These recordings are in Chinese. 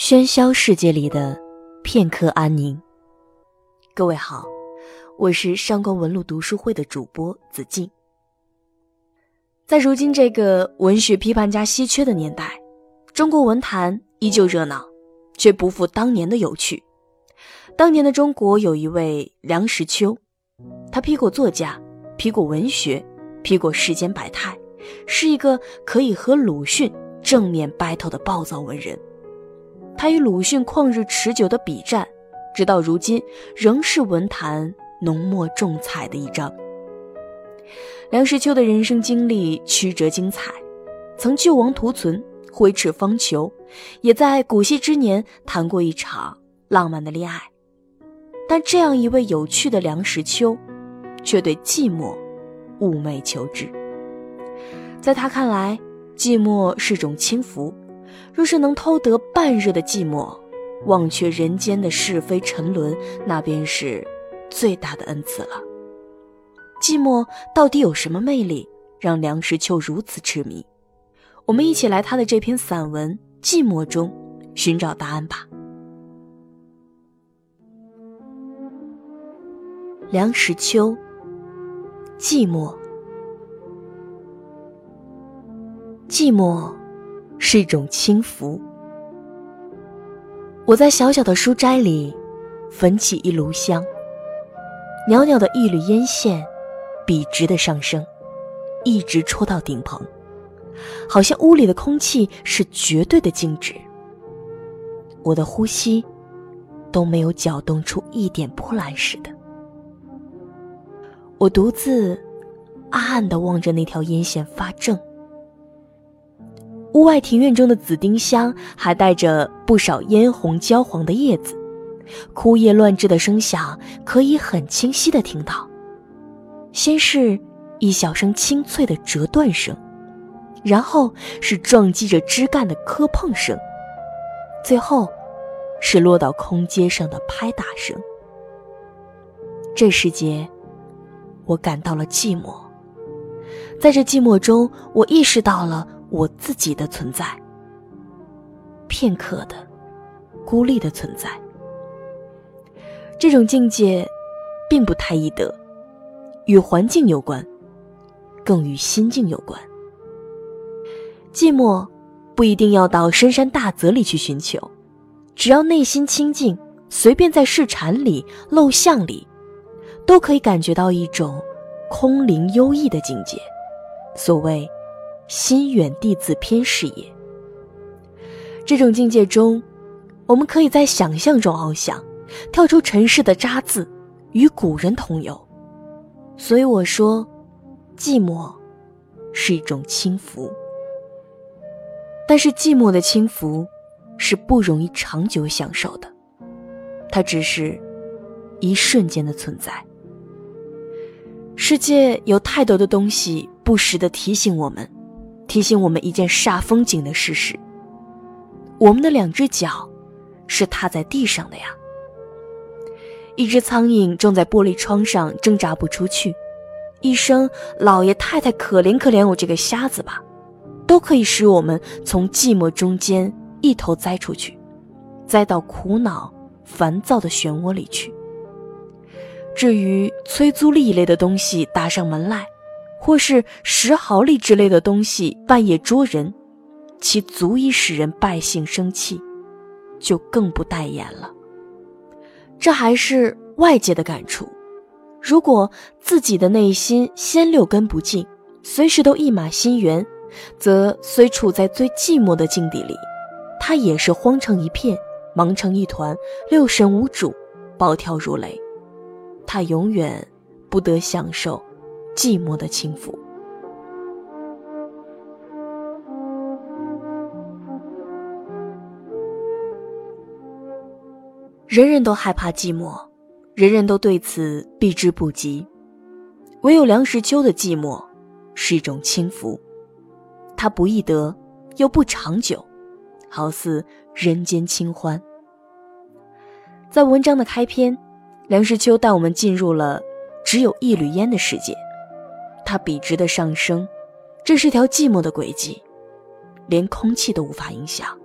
喧嚣世界里的片刻安宁。各位好，我是上官文路读书会的主播子静。在如今这个文学批判家稀缺的年代，中国文坛依旧热闹，却不复当年的有趣。当年的中国有一位梁实秋，他批过作家，批过文学，批过世间百态，是一个可以和鲁迅正面 battle 的暴躁文人。他与鲁迅旷日持久的笔战，直到如今仍是文坛浓墨重彩的一章。梁实秋的人生经历曲折精彩，曾救亡图存，挥斥方遒，也在古稀之年谈过一场浪漫的恋爱。但这样一位有趣的梁实秋，却对寂寞寤寐求之。在他看来，寂寞是种轻浮。若是能偷得半日的寂寞，忘却人间的是非沉沦，那便是最大的恩赐了。寂寞到底有什么魅力，让梁实秋如此痴迷？我们一起来他的这篇散文《寂寞》中寻找答案吧。梁实秋，寂寞，寂寞。是一种轻浮。我在小小的书斋里，焚起一炉香。袅袅的一缕烟线，笔直的上升，一直戳到顶棚，好像屋里的空气是绝对的静止。我的呼吸都没有搅动出一点波澜似的。我独自暗暗的望着那条烟线发怔。屋外庭院中的紫丁香还带着不少嫣红焦黄的叶子，枯叶乱枝的声响可以很清晰的听到。先是一小声清脆的折断声，然后是撞击着枝干的磕碰声，最后是落到空阶上的拍打声。这时节，我感到了寂寞。在这寂寞中，我意识到了。我自己的存在，片刻的、孤立的存在，这种境界，并不太易得，与环境有关，更与心境有关。寂寞不一定要到深山大泽里去寻求，只要内心清静，随便在市禅里、陋巷里，都可以感觉到一种空灵幽逸的境界。所谓。心远地自偏是也。这种境界中，我们可以在想象中翱翔，跳出尘世的渣滓，与古人同游。所以我说，寂寞是一种轻浮。但是寂寞的轻浮，是不容易长久享受的，它只是一瞬间的存在。世界有太多的东西，不时的提醒我们。提醒我们一件煞风景的事实：我们的两只脚是踏在地上的呀。一只苍蝇正在玻璃窗上挣扎不出去，一声“老爷太太，可怜可怜我这个瞎子吧”，都可以使我们从寂寞中间一头栽出去，栽到苦恼、烦躁的漩涡里去。至于催租利一类的东西打上门来，或是十毫粒之类的东西半夜捉人，其足以使人败兴生气，就更不待言了。这还是外界的感触。如果自己的内心先六根不净，随时都一马心猿，则虽处在最寂寞的境地里，他也是慌成一片，忙成一团，六神无主，暴跳如雷。他永远不得享受。寂寞的轻浮。人人都害怕寂寞，人人都对此避之不及。唯有梁实秋的寂寞，是一种轻浮，它不易得，又不长久，好似人间清欢。在文章的开篇，梁实秋带我们进入了只有一缕烟的世界。它笔直的上升，这是条寂寞的轨迹，连空气都无法影响。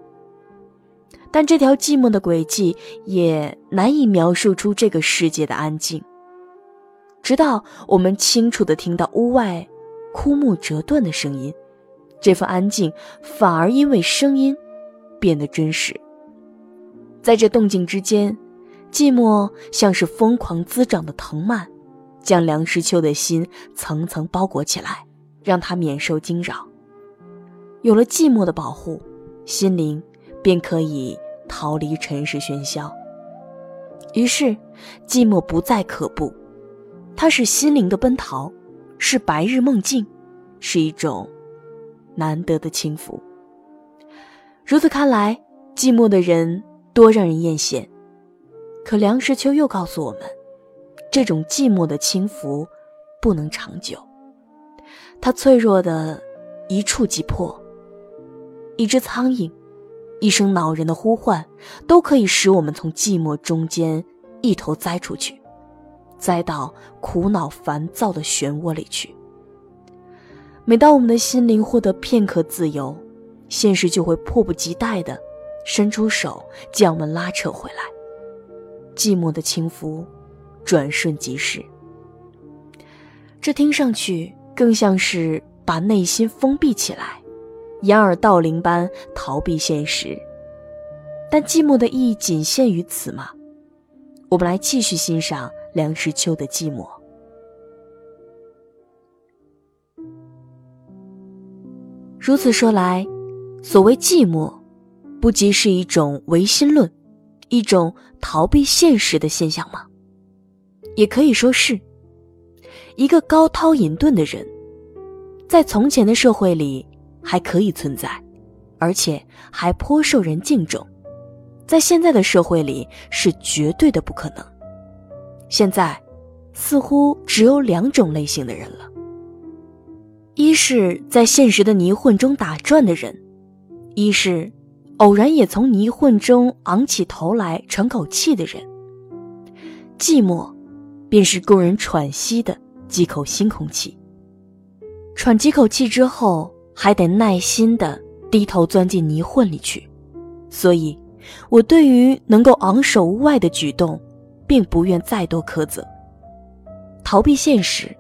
但这条寂寞的轨迹也难以描述出这个世界的安静。直到我们清楚地听到屋外枯木折断的声音，这份安静反而因为声音变得真实。在这动静之间，寂寞像是疯狂滋长的藤蔓，将梁实秋的心层层包裹起来，让他免受惊扰。有了寂寞的保护，心灵便可以逃离尘世喧嚣。于是，寂寞不再可怖，它是心灵的奔逃，是白日梦境，是一种难得的轻浮。如此看来，寂寞的人多让人艳羡。可梁实秋又告诉我们，这种寂寞的轻浮不能长久，它脆弱的一触即破。一只苍蝇，一声恼人的呼唤，都可以使我们从寂寞中间一头栽出去，栽到苦恼烦躁的漩涡里去。每当我们的心灵获得片刻自由，现实就会迫不及待地伸出手将我们拉扯回来。寂寞的轻浮，转瞬即逝。这听上去更像是把内心封闭起来，掩耳盗铃般逃避现实。但寂寞的意义仅限于此吗？我们来继续欣赏梁实秋的《寂寞》。如此说来，所谓寂寞，不即是一种唯心论？一种逃避现实的现象吗？也可以说是，一个高涛隐遁的人，在从前的社会里还可以存在，而且还颇受人敬重；在现在的社会里是绝对的不可能。现在，似乎只有两种类型的人了：一是在现实的泥混中打转的人，一是。偶然也从泥混中昂起头来喘口气的人，寂寞，便是供人喘息的几口新空气。喘几口气之后，还得耐心的低头钻进泥混里去。所以，我对于能够昂首屋外的举动，并不愿再多苛责。逃避现实，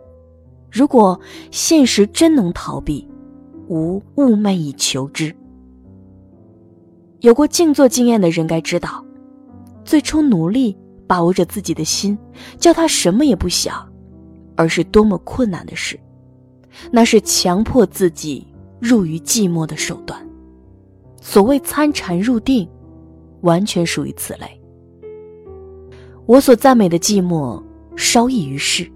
如果现实真能逃避，吾寤寐以求之。有过静坐经验的人该知道，最初努力把握着自己的心，叫他什么也不想，而是多么困难的事。那是强迫自己入于寂寞的手段。所谓参禅入定，完全属于此类。我所赞美的寂寞，稍异于世。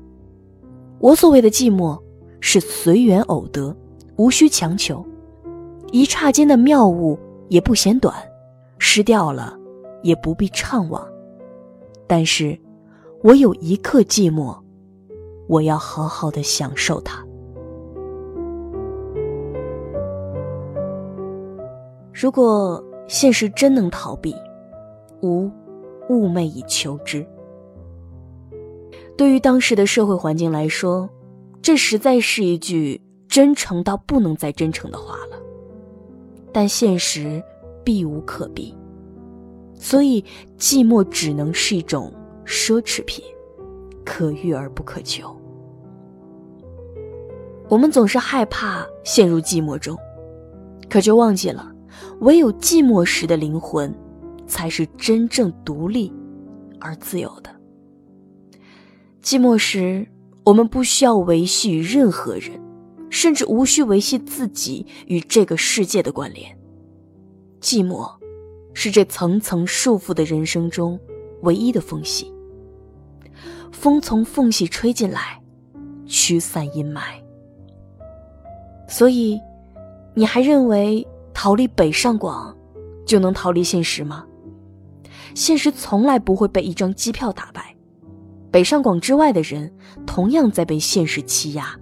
我所谓的寂寞，是随缘偶得，无需强求，一刹间的妙物。也不嫌短，失掉了，也不必怅惘。但是，我有一刻寂寞，我要好好的享受它。如果现实真能逃避，吾寤寐以求之。对于当时的社会环境来说，这实在是一句真诚到不能再真诚的话了。但现实避无可避，所以寂寞只能是一种奢侈品，可遇而不可求。我们总是害怕陷入寂寞中，可就忘记了，唯有寂寞时的灵魂，才是真正独立而自由的。寂寞时，我们不需要维系任何人。甚至无需维系自己与这个世界的关联。寂寞，是这层层束缚的人生中唯一的缝隙。风从缝隙吹进来，驱散阴霾。所以，你还认为逃离北上广就能逃离现实吗？现实从来不会被一张机票打败。北上广之外的人，同样在被现实欺压。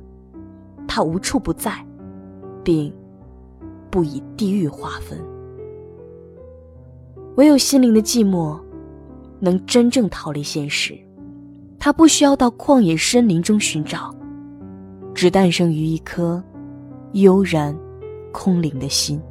他无处不在，并不以地域划分。唯有心灵的寂寞，能真正逃离现实。它不需要到旷野深林中寻找，只诞生于一颗悠然、空灵的心。